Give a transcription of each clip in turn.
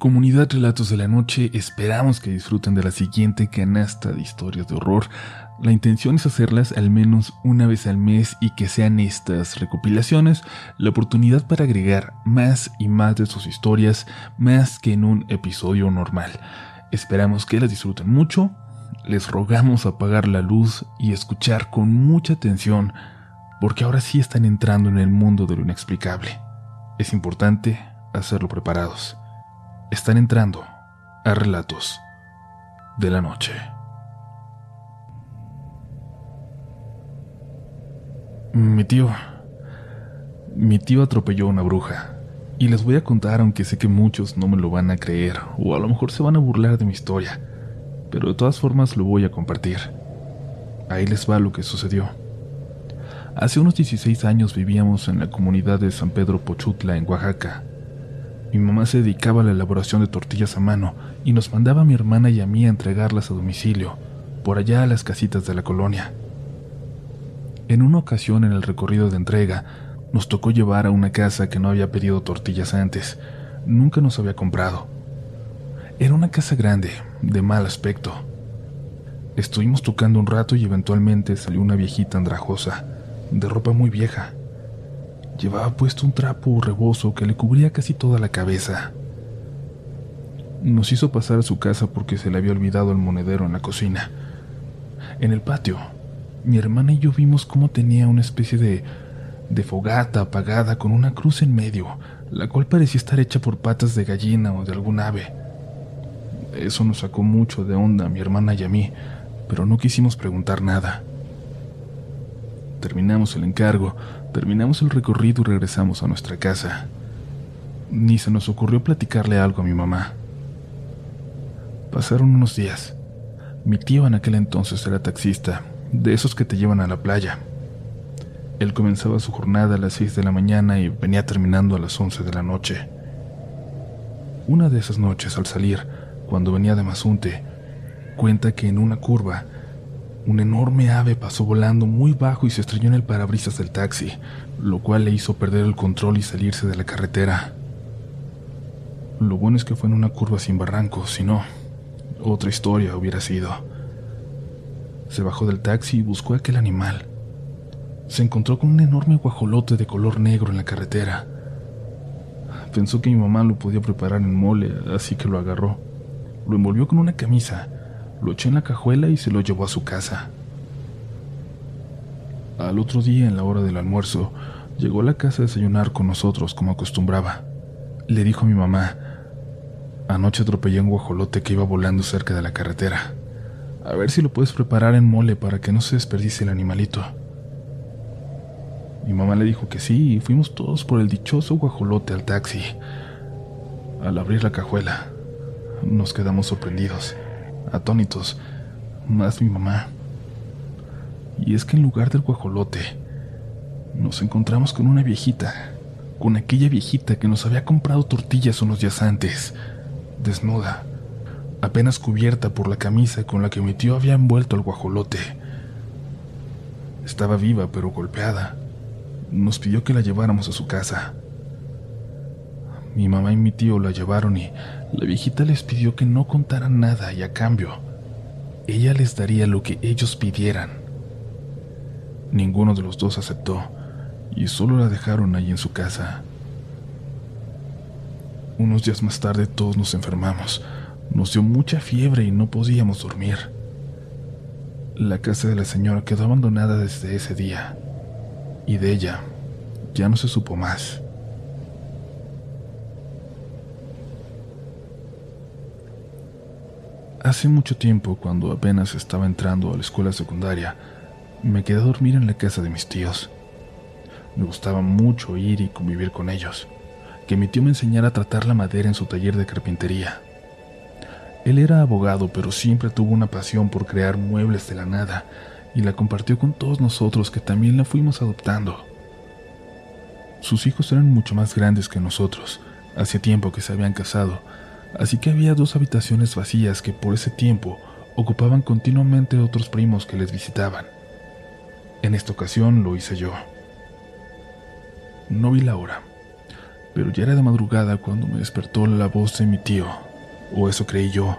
Comunidad Relatos de la Noche, esperamos que disfruten de la siguiente canasta de historias de horror. La intención es hacerlas al menos una vez al mes y que sean estas recopilaciones la oportunidad para agregar más y más de sus historias, más que en un episodio normal. Esperamos que las disfruten mucho. Les rogamos apagar la luz y escuchar con mucha atención, porque ahora sí están entrando en el mundo de lo inexplicable. Es importante hacerlo preparados están entrando a relatos de la noche. Mi tío. Mi tío atropelló a una bruja. Y les voy a contar aunque sé que muchos no me lo van a creer o a lo mejor se van a burlar de mi historia. Pero de todas formas lo voy a compartir. Ahí les va lo que sucedió. Hace unos 16 años vivíamos en la comunidad de San Pedro Pochutla, en Oaxaca. Mi mamá se dedicaba a la elaboración de tortillas a mano y nos mandaba a mi hermana y a mí a entregarlas a domicilio, por allá a las casitas de la colonia. En una ocasión en el recorrido de entrega, nos tocó llevar a una casa que no había pedido tortillas antes, nunca nos había comprado. Era una casa grande, de mal aspecto. Estuvimos tocando un rato y eventualmente salió una viejita andrajosa, de ropa muy vieja. Llevaba puesto un trapo reboso que le cubría casi toda la cabeza. Nos hizo pasar a su casa porque se le había olvidado el monedero en la cocina. En el patio, mi hermana y yo vimos cómo tenía una especie de, de fogata apagada con una cruz en medio, la cual parecía estar hecha por patas de gallina o de algún ave. Eso nos sacó mucho de onda a mi hermana y a mí, pero no quisimos preguntar nada. Terminamos el encargo, terminamos el recorrido y regresamos a nuestra casa. Ni se nos ocurrió platicarle algo a mi mamá. Pasaron unos días. Mi tío en aquel entonces era taxista, de esos que te llevan a la playa. Él comenzaba su jornada a las 6 de la mañana y venía terminando a las 11 de la noche. Una de esas noches al salir, cuando venía de Mazunte, cuenta que en una curva un enorme ave pasó volando muy bajo y se estrelló en el parabrisas del taxi, lo cual le hizo perder el control y salirse de la carretera. Lo bueno es que fue en una curva sin barrancos, si no, otra historia hubiera sido. Se bajó del taxi y buscó a aquel animal. Se encontró con un enorme guajolote de color negro en la carretera. Pensó que mi mamá lo podía preparar en mole, así que lo agarró. Lo envolvió con una camisa lo echó en la cajuela y se lo llevó a su casa. Al otro día, en la hora del almuerzo, llegó a la casa a desayunar con nosotros como acostumbraba. Le dijo a mi mamá, anoche atropellé un guajolote que iba volando cerca de la carretera. A ver si lo puedes preparar en mole para que no se desperdicie el animalito. Mi mamá le dijo que sí y fuimos todos por el dichoso guajolote al taxi. Al abrir la cajuela, nos quedamos sorprendidos atónitos, más mi mamá. Y es que en lugar del guajolote, nos encontramos con una viejita, con aquella viejita que nos había comprado tortillas unos días antes, desnuda, apenas cubierta por la camisa con la que mi tío había envuelto al guajolote. Estaba viva pero golpeada. Nos pidió que la lleváramos a su casa. Mi mamá y mi tío la llevaron y la viejita les pidió que no contaran nada y a cambio, ella les daría lo que ellos pidieran. Ninguno de los dos aceptó y solo la dejaron ahí en su casa. Unos días más tarde todos nos enfermamos. Nos dio mucha fiebre y no podíamos dormir. La casa de la señora quedó abandonada desde ese día y de ella ya no se supo más. Hace mucho tiempo, cuando apenas estaba entrando a la escuela secundaria, me quedé a dormir en la casa de mis tíos. Me gustaba mucho ir y convivir con ellos, que mi tío me enseñara a tratar la madera en su taller de carpintería. Él era abogado, pero siempre tuvo una pasión por crear muebles de la nada y la compartió con todos nosotros que también la fuimos adoptando. Sus hijos eran mucho más grandes que nosotros, hacía tiempo que se habían casado así que había dos habitaciones vacías que por ese tiempo ocupaban continuamente otros primos que les visitaban. En esta ocasión lo hice yo. No vi la hora, pero ya era de madrugada cuando me despertó la voz de mi tío, o eso creí yo,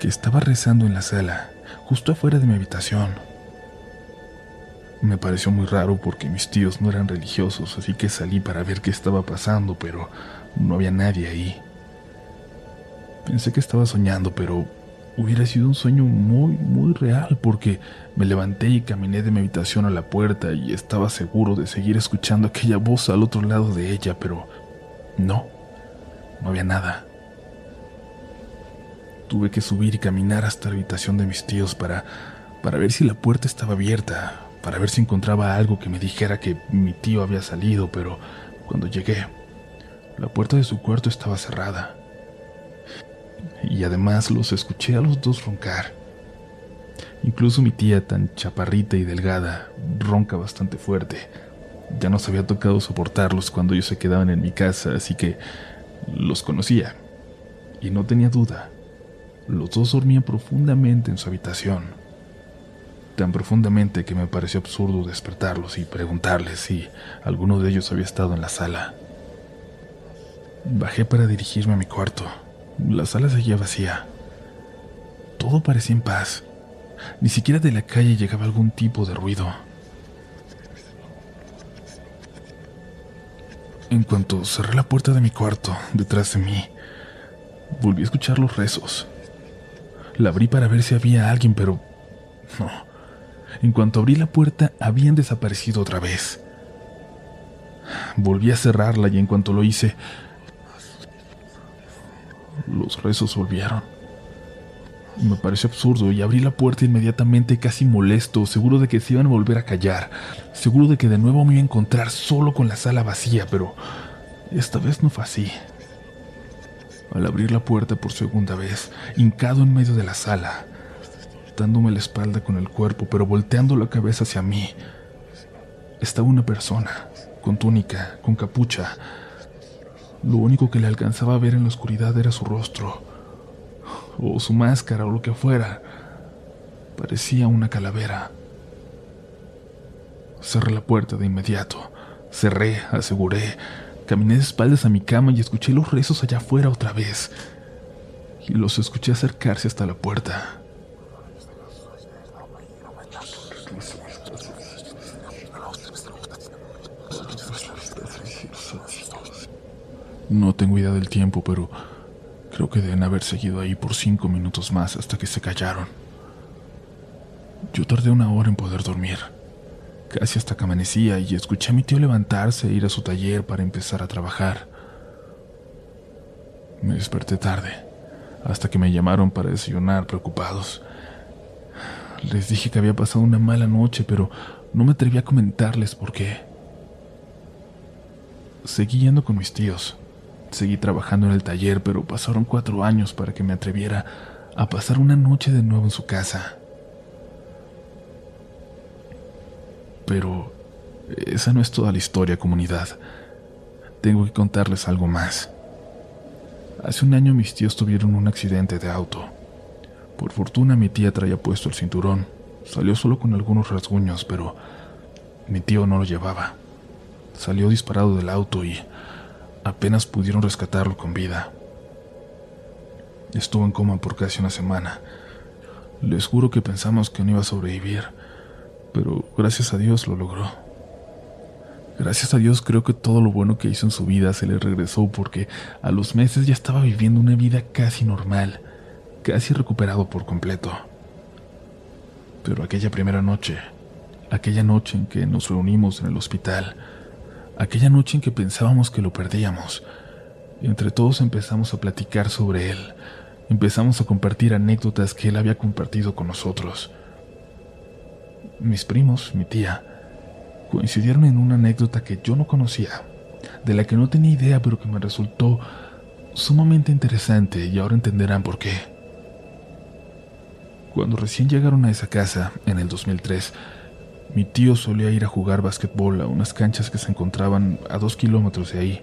que estaba rezando en la sala, justo afuera de mi habitación. Me pareció muy raro porque mis tíos no eran religiosos, así que salí para ver qué estaba pasando, pero no había nadie ahí. Pensé que estaba soñando, pero hubiera sido un sueño muy, muy real porque me levanté y caminé de mi habitación a la puerta y estaba seguro de seguir escuchando aquella voz al otro lado de ella, pero no, no había nada. Tuve que subir y caminar hasta la habitación de mis tíos para, para ver si la puerta estaba abierta, para ver si encontraba algo que me dijera que mi tío había salido, pero cuando llegué, la puerta de su cuarto estaba cerrada. Y además los escuché a los dos roncar. Incluso mi tía, tan chaparrita y delgada, ronca bastante fuerte. Ya nos había tocado soportarlos cuando ellos se quedaban en mi casa, así que los conocía. Y no tenía duda. Los dos dormían profundamente en su habitación tan profundamente que me pareció absurdo despertarlos y preguntarles si alguno de ellos había estado en la sala. Bajé para dirigirme a mi cuarto. La sala seguía vacía. Todo parecía en paz. Ni siquiera de la calle llegaba algún tipo de ruido. En cuanto cerré la puerta de mi cuarto, detrás de mí, volví a escuchar los rezos. La abrí para ver si había alguien, pero no. En cuanto abrí la puerta, habían desaparecido otra vez. Volví a cerrarla y en cuanto lo hice, los rezos volvieron. Me pareció absurdo y abrí la puerta inmediatamente casi molesto, seguro de que se iban a volver a callar, seguro de que de nuevo me iba a encontrar solo con la sala vacía, pero esta vez no fue así. Al abrir la puerta por segunda vez, hincado en medio de la sala, dándome la espalda con el cuerpo, pero volteando la cabeza hacia mí, estaba una persona, con túnica, con capucha. Lo único que le alcanzaba a ver en la oscuridad era su rostro, o su máscara, o lo que fuera. Parecía una calavera. Cerré la puerta de inmediato. Cerré, aseguré. Caminé de espaldas a mi cama y escuché los rezos allá afuera otra vez. Y los escuché acercarse hasta la puerta. No tengo idea del tiempo, pero creo que deben haber seguido ahí por cinco minutos más hasta que se callaron. Yo tardé una hora en poder dormir, casi hasta que amanecía y escuché a mi tío levantarse e ir a su taller para empezar a trabajar. Me desperté tarde, hasta que me llamaron para desayunar preocupados. Les dije que había pasado una mala noche, pero no me atreví a comentarles por qué. Seguí yendo con mis tíos, Seguí trabajando en el taller, pero pasaron cuatro años para que me atreviera a pasar una noche de nuevo en su casa. Pero esa no es toda la historia, comunidad. Tengo que contarles algo más. Hace un año mis tíos tuvieron un accidente de auto. Por fortuna mi tía traía puesto el cinturón. Salió solo con algunos rasguños, pero mi tío no lo llevaba. Salió disparado del auto y apenas pudieron rescatarlo con vida. Estuvo en coma por casi una semana. Les juro que pensamos que no iba a sobrevivir, pero gracias a Dios lo logró. Gracias a Dios creo que todo lo bueno que hizo en su vida se le regresó porque a los meses ya estaba viviendo una vida casi normal, casi recuperado por completo. Pero aquella primera noche, aquella noche en que nos reunimos en el hospital, aquella noche en que pensábamos que lo perdíamos. Entre todos empezamos a platicar sobre él, empezamos a compartir anécdotas que él había compartido con nosotros. Mis primos, mi tía, coincidieron en una anécdota que yo no conocía, de la que no tenía idea pero que me resultó sumamente interesante y ahora entenderán por qué. Cuando recién llegaron a esa casa, en el 2003, mi tío solía ir a jugar básquetbol a unas canchas que se encontraban a dos kilómetros de ahí.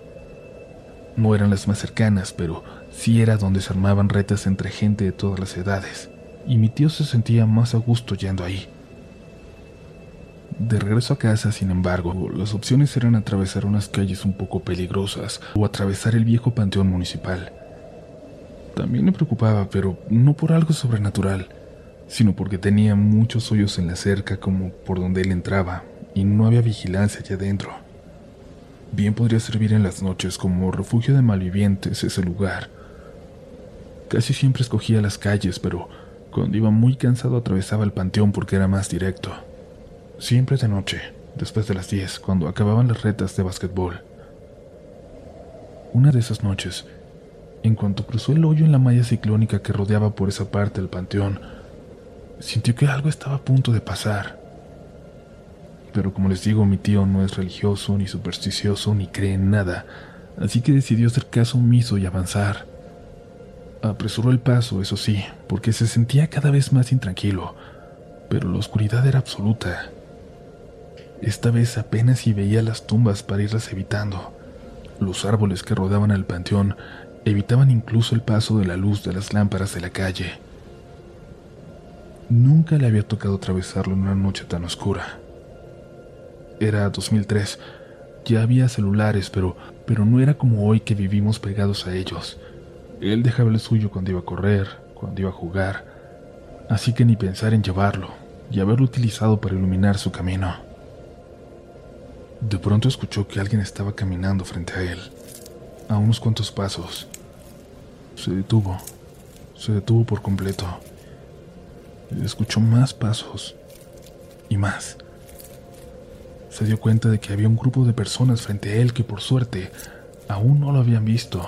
No eran las más cercanas, pero sí era donde se armaban retas entre gente de todas las edades, y mi tío se sentía más a gusto yendo ahí. De regreso a casa, sin embargo, las opciones eran atravesar unas calles un poco peligrosas o atravesar el viejo panteón municipal. También me preocupaba, pero no por algo sobrenatural, sino porque tenía muchos hoyos en la cerca como por donde él entraba, y no había vigilancia allá adentro. Bien podría servir en las noches como refugio de malvivientes ese lugar. Casi siempre escogía las calles, pero cuando iba muy cansado atravesaba el panteón porque era más directo. Siempre de noche, después de las 10, cuando acababan las retas de básquetbol. Una de esas noches, en cuanto cruzó el hoyo en la malla ciclónica que rodeaba por esa parte del panteón, sintió que algo estaba a punto de pasar. Pero como les digo, mi tío no es religioso, ni supersticioso, ni cree en nada, así que decidió hacer caso omiso y avanzar. Apresuró el paso, eso sí, porque se sentía cada vez más intranquilo, pero la oscuridad era absoluta. Esta vez apenas si veía las tumbas para irlas evitando. Los árboles que rodeaban el panteón evitaban incluso el paso de la luz de las lámparas de la calle. Nunca le había tocado atravesarlo en una noche tan oscura. Era 2003. Ya había celulares, pero, pero no era como hoy que vivimos pegados a ellos. Él dejaba el suyo cuando iba a correr, cuando iba a jugar, así que ni pensar en llevarlo y haberlo utilizado para iluminar su camino. De pronto escuchó que alguien estaba caminando frente a él, a unos cuantos pasos. Se detuvo, se detuvo por completo. Escuchó más pasos y más. Se dio cuenta de que había un grupo de personas frente a él que por suerte aún no lo habían visto.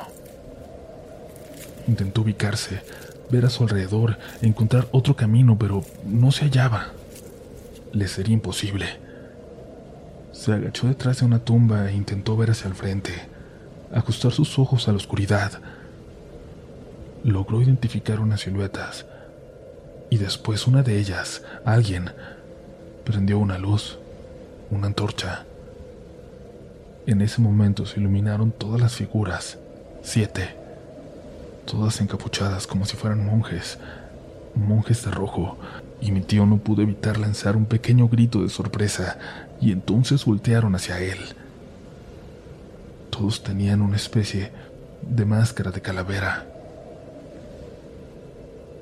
Intentó ubicarse, ver a su alrededor, encontrar otro camino, pero no se hallaba. Le sería imposible. Se agachó detrás de una tumba e intentó ver hacia el frente, ajustar sus ojos a la oscuridad. Logró identificar unas siluetas, y después una de ellas, alguien, prendió una luz, una antorcha. En ese momento se iluminaron todas las figuras, siete, todas encapuchadas como si fueran monjes, monjes de rojo, y mi tío no pudo evitar lanzar un pequeño grito de sorpresa y entonces voltearon hacia él. Todos tenían una especie de máscara de calavera.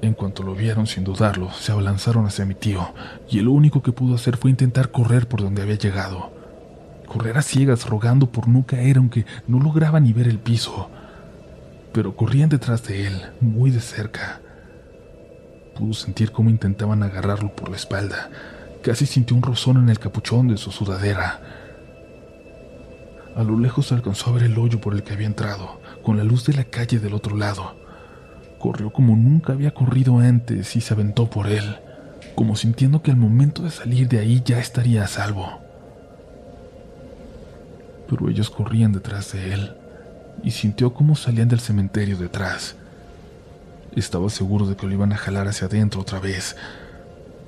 En cuanto lo vieron sin dudarlo, se abalanzaron hacia mi tío, y lo único que pudo hacer fue intentar correr por donde había llegado. Correr a ciegas rogando por no caer aunque no lograba ni ver el piso. Pero corrían detrás de él, muy de cerca. Pudo sentir cómo intentaban agarrarlo por la espalda, Casi sintió un rozón en el capuchón de su sudadera. A lo lejos alcanzó a ver el hoyo por el que había entrado, con la luz de la calle del otro lado. Corrió como nunca había corrido antes y se aventó por él, como sintiendo que al momento de salir de ahí ya estaría a salvo. Pero ellos corrían detrás de él y sintió cómo salían del cementerio detrás. Estaba seguro de que lo iban a jalar hacia adentro otra vez,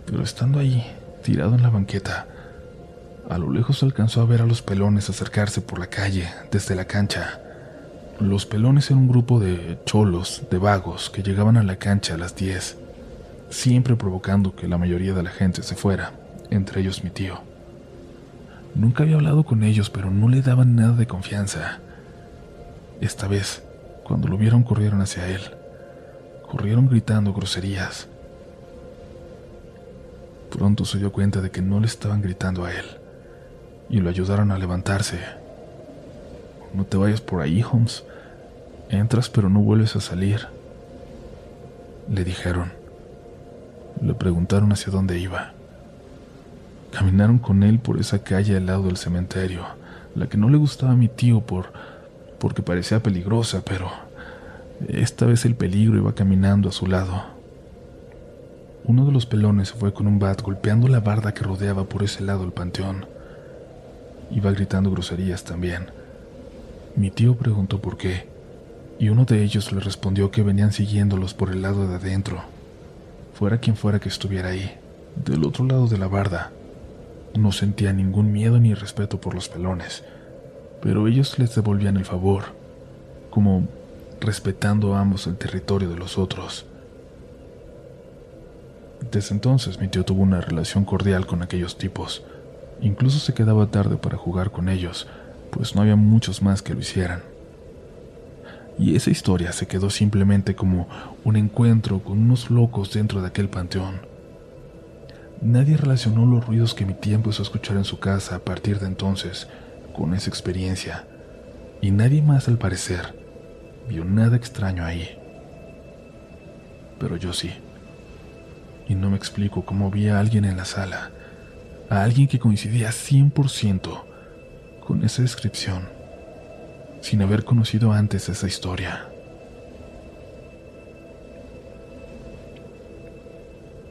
pero estando ahí, tirado en la banqueta. A lo lejos alcanzó a ver a los pelones acercarse por la calle, desde la cancha. Los pelones eran un grupo de cholos, de vagos, que llegaban a la cancha a las 10, siempre provocando que la mayoría de la gente se fuera, entre ellos mi tío. Nunca había hablado con ellos, pero no le daban nada de confianza. Esta vez, cuando lo vieron, corrieron hacia él. Corrieron gritando groserías. Pronto se dio cuenta de que no le estaban gritando a él y lo ayudaron a levantarse. No te vayas por ahí, Holmes. Entras pero no vuelves a salir. Le dijeron. Le preguntaron hacia dónde iba. Caminaron con él por esa calle al lado del cementerio, la que no le gustaba a mi tío por porque parecía peligrosa, pero esta vez el peligro iba caminando a su lado. Uno de los pelones se fue con un bat golpeando la barda que rodeaba por ese lado el panteón. Iba gritando groserías también. Mi tío preguntó por qué, y uno de ellos le respondió que venían siguiéndolos por el lado de adentro, fuera quien fuera que estuviera ahí, del otro lado de la barda. No sentía ningún miedo ni respeto por los pelones, pero ellos les devolvían el favor, como respetando ambos el territorio de los otros. Desde entonces mi tío tuvo una relación cordial con aquellos tipos, Incluso se quedaba tarde para jugar con ellos, pues no había muchos más que lo hicieran. Y esa historia se quedó simplemente como un encuentro con unos locos dentro de aquel panteón. Nadie relacionó los ruidos que mi tía empezó a escuchar en su casa a partir de entonces con esa experiencia, y nadie más al parecer vio nada extraño ahí. Pero yo sí. Y no me explico cómo vi a alguien en la sala, a alguien que coincidía 100% con esa descripción, sin haber conocido antes esa historia.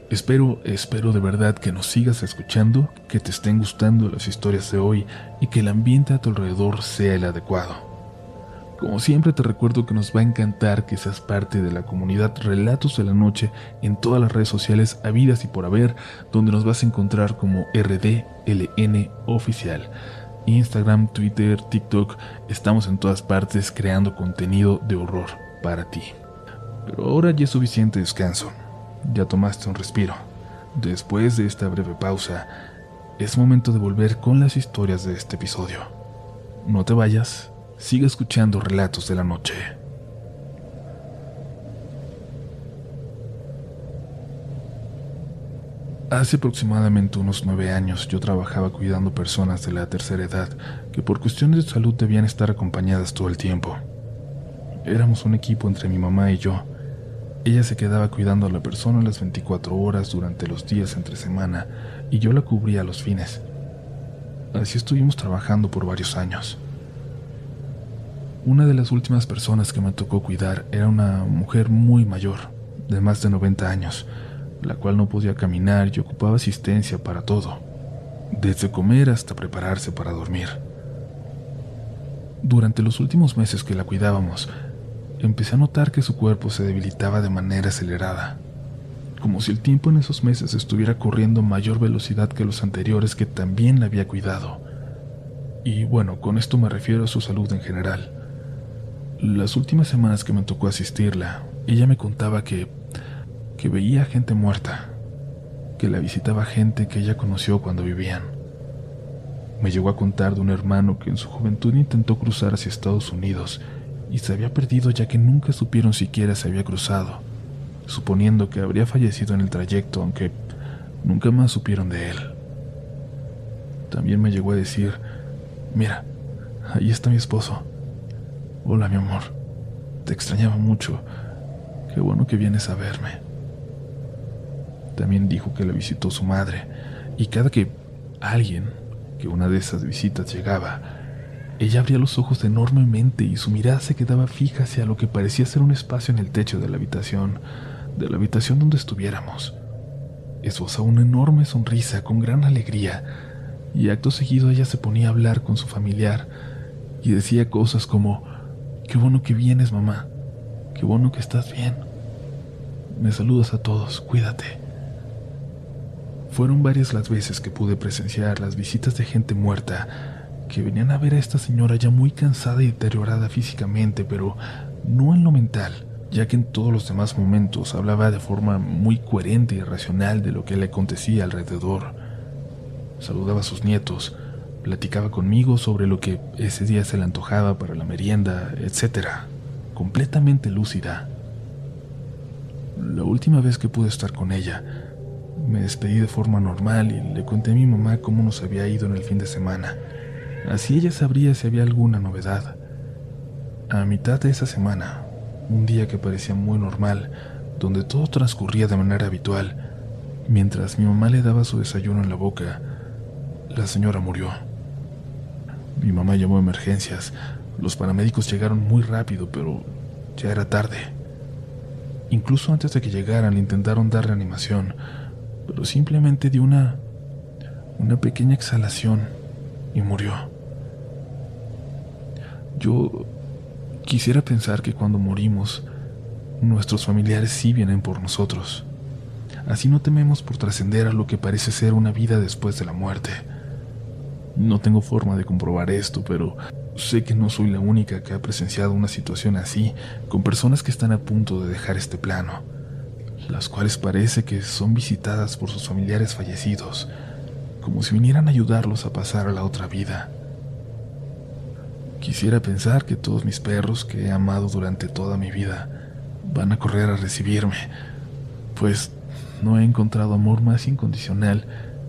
Espero, espero de verdad que nos sigas escuchando, que te estén gustando las historias de hoy y que el ambiente a tu alrededor sea el adecuado. Como siempre te recuerdo que nos va a encantar que seas parte de la comunidad Relatos de la Noche en todas las redes sociales habidas y por haber, donde nos vas a encontrar como RDLN Oficial. Instagram, Twitter, TikTok, estamos en todas partes creando contenido de horror para ti. Pero ahora ya es suficiente descanso ya tomaste un respiro. Después de esta breve pausa, es momento de volver con las historias de este episodio. No te vayas, sigue escuchando Relatos de la Noche. Hace aproximadamente unos nueve años yo trabajaba cuidando personas de la tercera edad que por cuestiones de salud debían estar acompañadas todo el tiempo. Éramos un equipo entre mi mamá y yo, ella se quedaba cuidando a la persona las 24 horas durante los días entre semana y yo la cubría los fines. Así estuvimos trabajando por varios años. Una de las últimas personas que me tocó cuidar era una mujer muy mayor, de más de 90 años, la cual no podía caminar y ocupaba asistencia para todo, desde comer hasta prepararse para dormir. Durante los últimos meses que la cuidábamos, empecé a notar que su cuerpo se debilitaba de manera acelerada, como si el tiempo en esos meses estuviera corriendo a mayor velocidad que los anteriores que también la había cuidado. Y bueno, con esto me refiero a su salud en general. Las últimas semanas que me tocó asistirla, ella me contaba que que veía gente muerta, que la visitaba gente que ella conoció cuando vivían. Me llegó a contar de un hermano que en su juventud intentó cruzar hacia Estados Unidos y se había perdido ya que nunca supieron siquiera se había cruzado, suponiendo que habría fallecido en el trayecto, aunque nunca más supieron de él. También me llegó a decir, mira, ahí está mi esposo. Hola mi amor, te extrañaba mucho, qué bueno que vienes a verme. También dijo que la visitó su madre, y cada que alguien, que una de esas visitas llegaba, ella abría los ojos enormemente y su mirada se quedaba fija hacia lo que parecía ser un espacio en el techo de la habitación, de la habitación donde estuviéramos. Esbozaba una enorme sonrisa con gran alegría y acto seguido ella se ponía a hablar con su familiar y decía cosas como, qué bueno que vienes mamá, qué bueno que estás bien. Me saludas a todos, cuídate. Fueron varias las veces que pude presenciar las visitas de gente muerta que venían a ver a esta señora ya muy cansada y deteriorada físicamente, pero no en lo mental, ya que en todos los demás momentos hablaba de forma muy coherente y racional de lo que le acontecía alrededor. Saludaba a sus nietos, platicaba conmigo sobre lo que ese día se le antojaba para la merienda, etc. Completamente lúcida. La última vez que pude estar con ella, me despedí de forma normal y le conté a mi mamá cómo nos había ido en el fin de semana. Así ella sabría si había alguna novedad. A mitad de esa semana, un día que parecía muy normal, donde todo transcurría de manera habitual, mientras mi mamá le daba su desayuno en la boca, la señora murió. Mi mamá llamó a emergencias. Los paramédicos llegaron muy rápido, pero ya era tarde. Incluso antes de que llegaran intentaron dar reanimación, pero simplemente dio una una pequeña exhalación y murió. Yo quisiera pensar que cuando morimos, nuestros familiares sí vienen por nosotros. Así no tememos por trascender a lo que parece ser una vida después de la muerte. No tengo forma de comprobar esto, pero sé que no soy la única que ha presenciado una situación así con personas que están a punto de dejar este plano, las cuales parece que son visitadas por sus familiares fallecidos, como si vinieran a ayudarlos a pasar a la otra vida. Quisiera pensar que todos mis perros que he amado durante toda mi vida van a correr a recibirme, pues no he encontrado amor más incondicional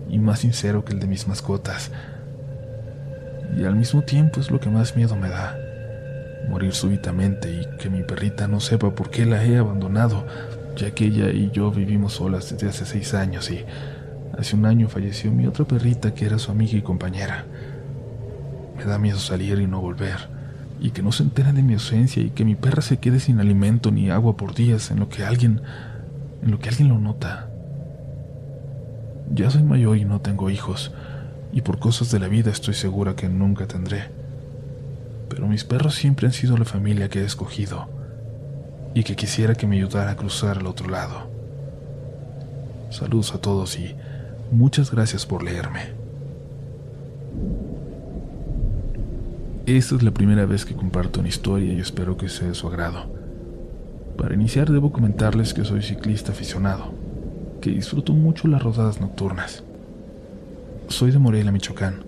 y más sincero que el de mis mascotas. Y al mismo tiempo es lo que más miedo me da. Morir súbitamente y que mi perrita no sepa por qué la he abandonado, ya que ella y yo vivimos solas desde hace seis años y hace un año falleció mi otra perrita que era su amiga y compañera. Me da miedo salir y no volver, y que no se enteren de mi ausencia y que mi perra se quede sin alimento ni agua por días en lo que alguien en lo que alguien lo nota. Ya soy mayor y no tengo hijos, y por cosas de la vida estoy segura que nunca tendré. Pero mis perros siempre han sido la familia que he escogido, y que quisiera que me ayudara a cruzar al otro lado. Saludos a todos y muchas gracias por leerme. Esta es la primera vez que comparto una historia y espero que sea de su agrado. Para iniciar debo comentarles que soy ciclista aficionado, que disfruto mucho las rodadas nocturnas. Soy de Morelia, Michoacán,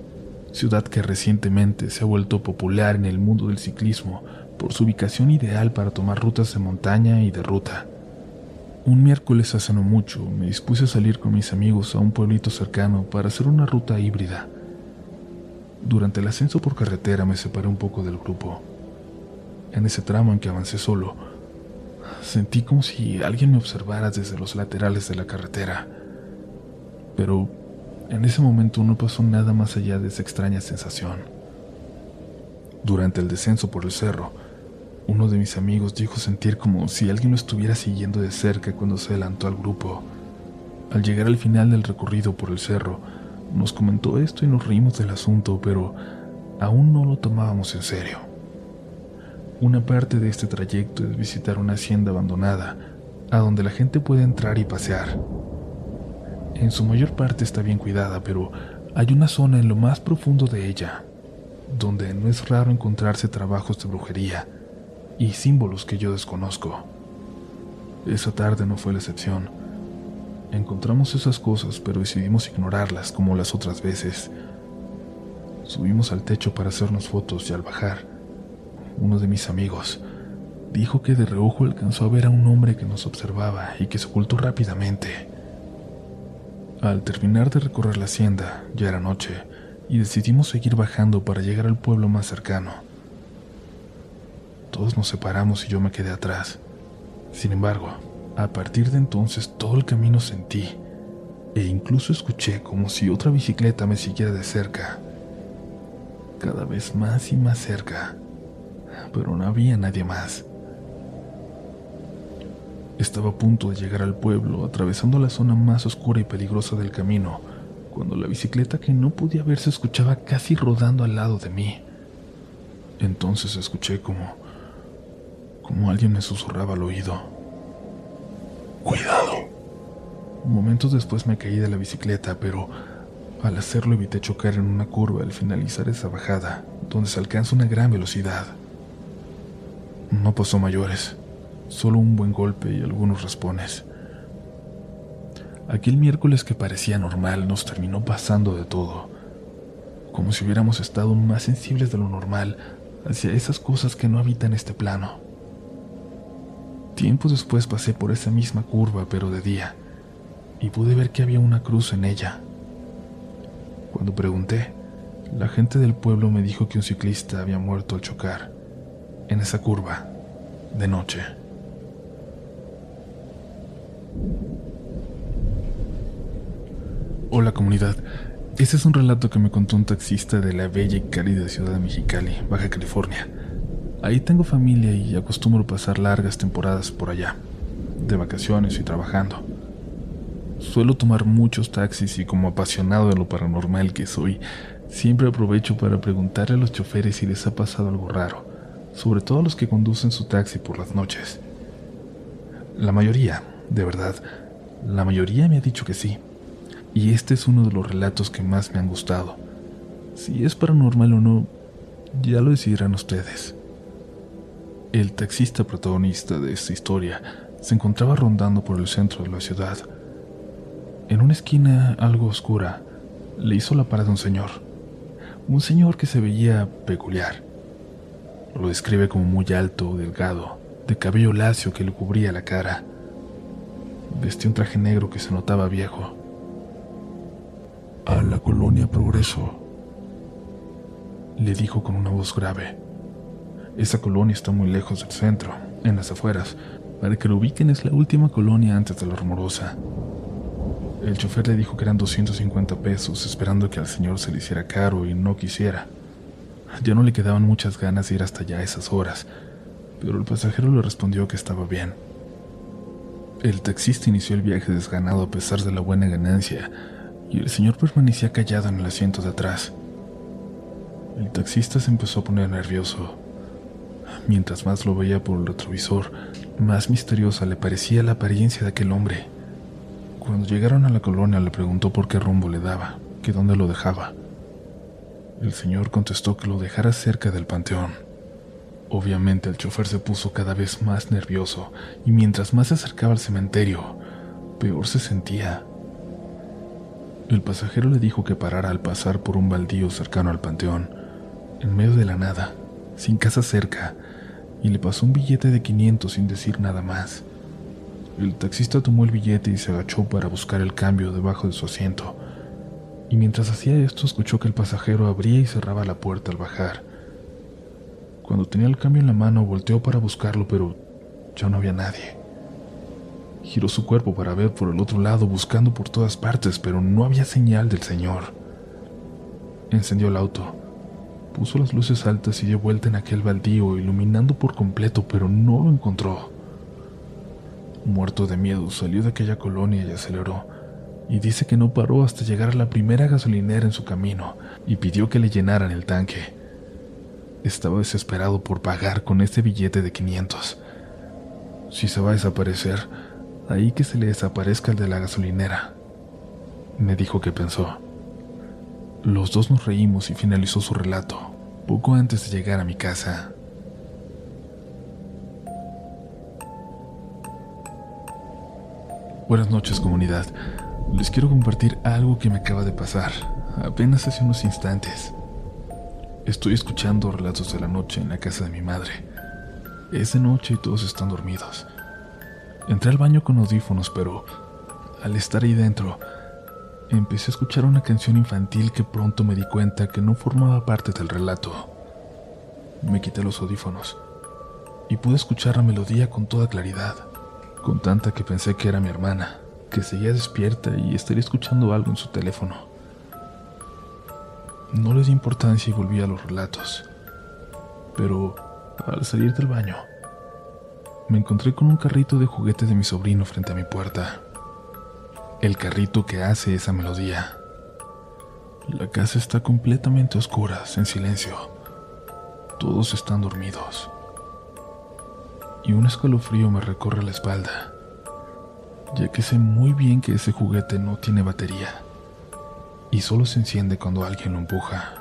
ciudad que recientemente se ha vuelto popular en el mundo del ciclismo por su ubicación ideal para tomar rutas de montaña y de ruta. Un miércoles hace no mucho me dispuse a salir con mis amigos a un pueblito cercano para hacer una ruta híbrida. Durante el ascenso por carretera me separé un poco del grupo. En ese tramo en que avancé solo, Sentí como si alguien me observara desde los laterales de la carretera. Pero en ese momento no pasó nada más allá de esa extraña sensación. Durante el descenso por el cerro, uno de mis amigos dijo sentir como si alguien lo estuviera siguiendo de cerca cuando se adelantó al grupo. Al llegar al final del recorrido por el cerro, nos comentó esto y nos reímos del asunto, pero aún no lo tomábamos en serio. Una parte de este trayecto es visitar una hacienda abandonada, a donde la gente puede entrar y pasear. En su mayor parte está bien cuidada, pero hay una zona en lo más profundo de ella, donde no es raro encontrarse trabajos de brujería y símbolos que yo desconozco. Esa tarde no fue la excepción. Encontramos esas cosas, pero decidimos ignorarlas como las otras veces. Subimos al techo para hacernos fotos y al bajar, uno de mis amigos, dijo que de reojo alcanzó a ver a un hombre que nos observaba y que se ocultó rápidamente. Al terminar de recorrer la hacienda, ya era noche, y decidimos seguir bajando para llegar al pueblo más cercano. Todos nos separamos y yo me quedé atrás. Sin embargo, a partir de entonces todo el camino sentí, e incluso escuché como si otra bicicleta me siguiera de cerca, cada vez más y más cerca pero no había nadie más. Estaba a punto de llegar al pueblo, atravesando la zona más oscura y peligrosa del camino, cuando la bicicleta que no podía ver se escuchaba casi rodando al lado de mí. Entonces escuché como como alguien me susurraba al oído. Cuidado. Momentos después me caí de la bicicleta, pero al hacerlo evité chocar en una curva al finalizar esa bajada, donde se alcanza una gran velocidad. No pasó mayores, solo un buen golpe y algunos raspones. Aquel miércoles que parecía normal nos terminó pasando de todo, como si hubiéramos estado más sensibles de lo normal hacia esas cosas que no habitan este plano. Tiempo después pasé por esa misma curva, pero de día, y pude ver que había una cruz en ella. Cuando pregunté, la gente del pueblo me dijo que un ciclista había muerto al chocar en esa curva, de noche. Hola comunidad, este es un relato que me contó un taxista de la bella y cálida ciudad de Mexicali, Baja California. Ahí tengo familia y acostumbro pasar largas temporadas por allá, de vacaciones y trabajando. Suelo tomar muchos taxis y como apasionado de lo paranormal que soy, siempre aprovecho para preguntarle a los choferes si les ha pasado algo raro sobre todo los que conducen su taxi por las noches. La mayoría, de verdad, la mayoría me ha dicho que sí, y este es uno de los relatos que más me han gustado. Si es paranormal o no, ya lo decidirán ustedes. El taxista protagonista de esta historia se encontraba rondando por el centro de la ciudad. En una esquina algo oscura, le hizo la parada un señor. Un señor que se veía peculiar. Lo describe como muy alto, delgado, de cabello lacio que le cubría la cara. Vestía un traje negro que se notaba viejo. A la colonia Progreso, le dijo con una voz grave. Esa colonia está muy lejos del centro, en las afueras. Para que lo ubiquen es la última colonia antes de la rumorosa. El chofer le dijo que eran 250 pesos, esperando que al señor se le hiciera caro y no quisiera. Ya no le quedaban muchas ganas de ir hasta allá a esas horas, pero el pasajero le respondió que estaba bien. El taxista inició el viaje desganado a pesar de la buena ganancia, y el señor permanecía callado en el asiento de atrás. El taxista se empezó a poner nervioso. Mientras más lo veía por el retrovisor, más misteriosa le parecía la apariencia de aquel hombre. Cuando llegaron a la colonia le preguntó por qué rumbo le daba, que dónde lo dejaba. El señor contestó que lo dejara cerca del panteón. Obviamente el chofer se puso cada vez más nervioso y mientras más se acercaba al cementerio, peor se sentía. El pasajero le dijo que parara al pasar por un baldío cercano al panteón, en medio de la nada, sin casa cerca, y le pasó un billete de 500 sin decir nada más. El taxista tomó el billete y se agachó para buscar el cambio debajo de su asiento. Y mientras hacía esto escuchó que el pasajero abría y cerraba la puerta al bajar. Cuando tenía el cambio en la mano volteó para buscarlo, pero ya no había nadie. Giró su cuerpo para ver por el otro lado, buscando por todas partes, pero no había señal del señor. Encendió el auto, puso las luces altas y dio vuelta en aquel baldío, iluminando por completo, pero no lo encontró. Muerto de miedo, salió de aquella colonia y aceleró, y dice que no paró hasta llegar a la primera gasolinera en su camino y pidió que le llenaran el tanque. Estaba desesperado por pagar con este billete de 500. Si se va a desaparecer, ahí que se le desaparezca el de la gasolinera. Me dijo que pensó. Los dos nos reímos y finalizó su relato, poco antes de llegar a mi casa. Buenas noches comunidad. Les quiero compartir algo que me acaba de pasar, apenas hace unos instantes. Estoy escuchando relatos de la noche en la casa de mi madre. Es de noche y todos están dormidos. Entré al baño con audífonos, pero al estar ahí dentro, empecé a escuchar una canción infantil que pronto me di cuenta que no formaba parte del relato. Me quité los audífonos y pude escuchar la melodía con toda claridad, con tanta que pensé que era mi hermana, que seguía despierta y estaría escuchando algo en su teléfono. No les di importancia y volví a los relatos, pero al salir del baño, me encontré con un carrito de juguetes de mi sobrino frente a mi puerta. El carrito que hace esa melodía. La casa está completamente oscura, en silencio. Todos están dormidos. Y un escalofrío me recorre la espalda, ya que sé muy bien que ese juguete no tiene batería y solo se enciende cuando alguien lo empuja.